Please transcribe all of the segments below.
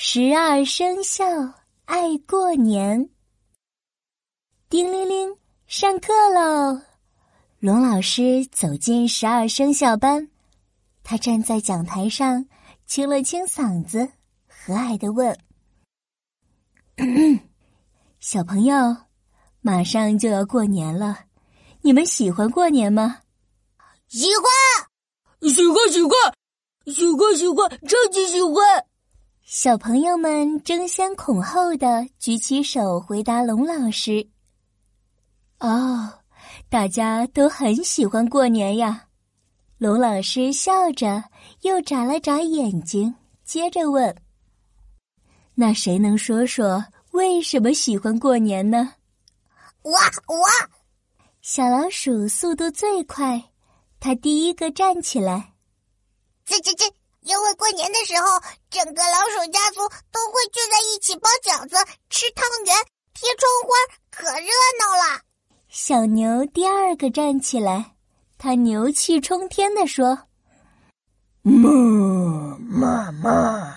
十二生肖爱过年。叮铃铃，上课喽！龙老师走进十二生肖班，他站在讲台上，清了清嗓子，和蔼的问：“ 小朋友，马上就要过年了，你们喜欢过年吗？”“喜欢，喜欢，喜欢，喜欢，喜欢，超级喜欢！”小朋友们争先恐后的举起手回答龙老师。哦，大家都很喜欢过年呀。龙老师笑着，又眨了眨眼睛，接着问：“那谁能说说为什么喜欢过年呢？”我我，小老鼠速度最快，它第一个站起来。这这这。因为过年的时候，整个老鼠家族都会聚在一起包饺子、吃汤圆、贴窗花，可热闹了。小牛第二个站起来，他牛气冲天地说：“妈妈妈，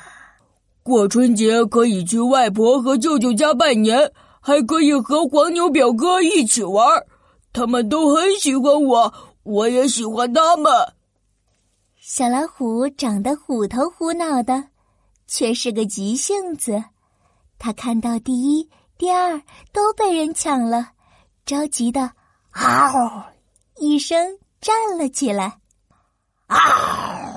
过春节可以去外婆和舅舅家拜年，还可以和黄牛表哥一起玩，他们都很喜欢我，我也喜欢他们。”小老虎长得虎头虎脑的，却是个急性子。他看到第一、第二都被人抢了，着急的“嗷”一声站了起来。啊！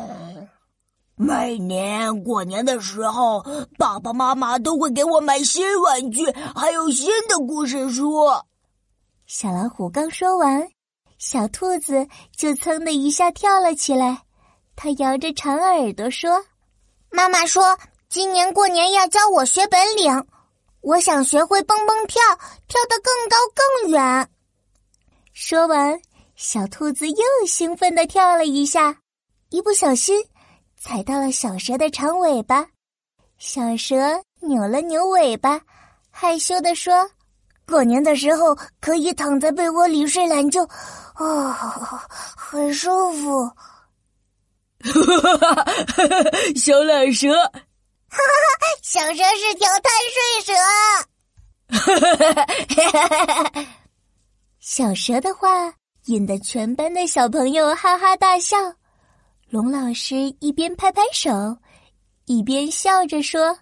每年过年的时候，爸爸妈妈都会给我买新玩具，还有新的故事书。小老虎刚说完，小兔子就噌的一下跳了起来。他摇着长耳朵说：“妈妈说今年过年要教我学本领，我想学会蹦蹦跳，跳得更高更远。”说完，小兔子又兴奋的跳了一下，一不小心踩到了小蛇的长尾巴。小蛇扭了扭尾巴，害羞的说：“过年的时候可以躺在被窝里睡懒觉，哦，很舒服。”哈哈哈！小懒蛇，哈哈，小蛇是条贪睡蛇。哈哈哈！小蛇的话引得全班的小朋友哈哈大笑。龙老师一边拍拍手，一边笑着说：“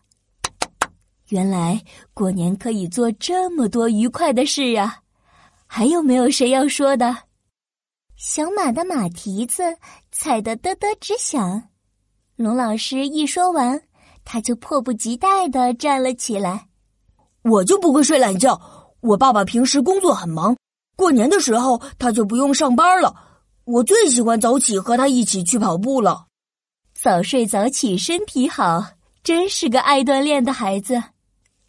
原来过年可以做这么多愉快的事啊！还有没有谁要说的？”小马的马蹄子踩得嘚嘚直响，龙老师一说完，他就迫不及待的站了起来。我就不会睡懒觉，我爸爸平时工作很忙，过年的时候他就不用上班了。我最喜欢早起和他一起去跑步了。早睡早起身体好，真是个爱锻炼的孩子。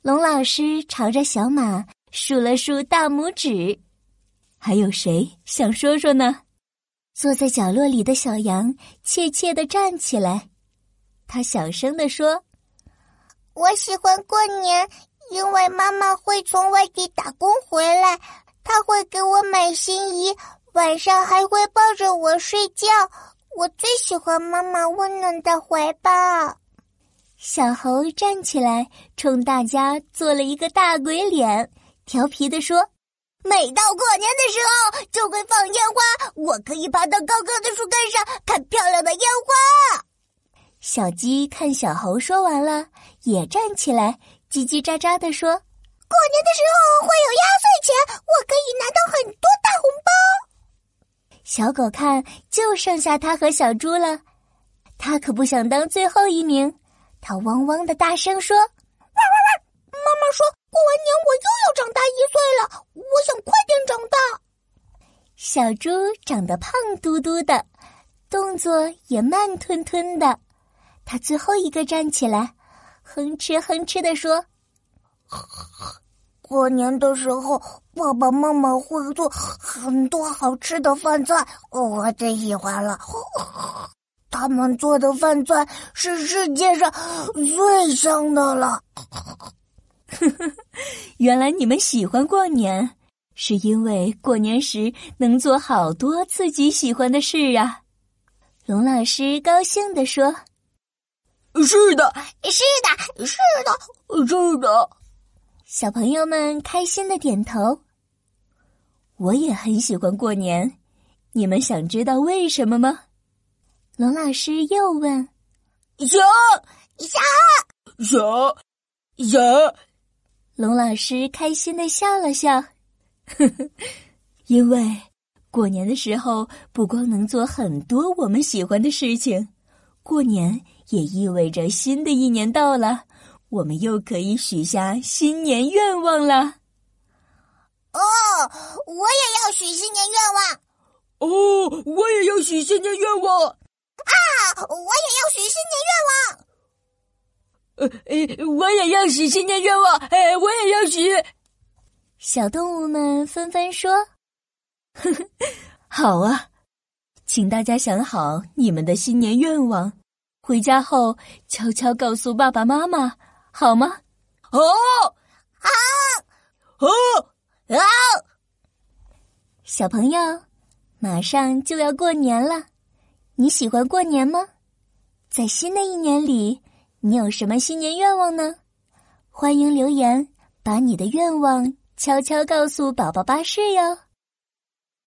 龙老师朝着小马竖了竖大拇指。还有谁想说说呢？坐在角落里的小羊怯怯的站起来，他小声的说：“我喜欢过年，因为妈妈会从外地打工回来，她会给我买新衣，晚上还会抱着我睡觉。我最喜欢妈妈温暖的怀抱。”小猴站起来，冲大家做了一个大鬼脸，调皮的说。每到过年的时候，就会放烟花。我可以爬到高高的树干上看漂亮的烟花。小鸡看小猴说完了，也站起来，叽叽喳喳的说：“过年的时候会有压岁钱，我可以拿到很多大红包。”小狗看就剩下它和小猪了，它可不想当最后一名，它汪汪的大声说：“汪汪汪！”妈妈说过完年我又要长大一岁了。我想快点长大。小猪长得胖嘟嘟的，动作也慢吞吞的。他最后一个站起来，哼哧哼哧的说：“过年的时候，爸爸妈妈会做很多好吃的饭菜，我最喜欢了。他们做的饭菜是世界上最香的了。”呵呵，原来你们喜欢过年。是因为过年时能做好多自己喜欢的事啊！龙老师高兴地说：“是的，是的，是的，是的。小朋友们开心的点头。我也很喜欢过年，你们想知道为什么吗？龙老师又问。想想想想，龙老师开心的笑了笑，呵呵，因为过年的时候不光能做很多我们喜欢的事情，过年也意味着新的一年到了，我们又可以许下新年愿望了。哦，我也要许新年愿望。哦，我也要许新年愿望。啊！我也要许新年愿望。呃呃，我也要许新年愿望。哎，我也要许。小动物们纷纷说：“呵呵，好啊，请大家想好你们的新年愿望，回家后悄悄告诉爸爸妈妈，好吗？”好，好，好，好。小朋友，马上就要过年了。你喜欢过年吗？在新的一年里，你有什么新年愿望呢？欢迎留言，把你的愿望悄悄告诉宝宝巴士哟。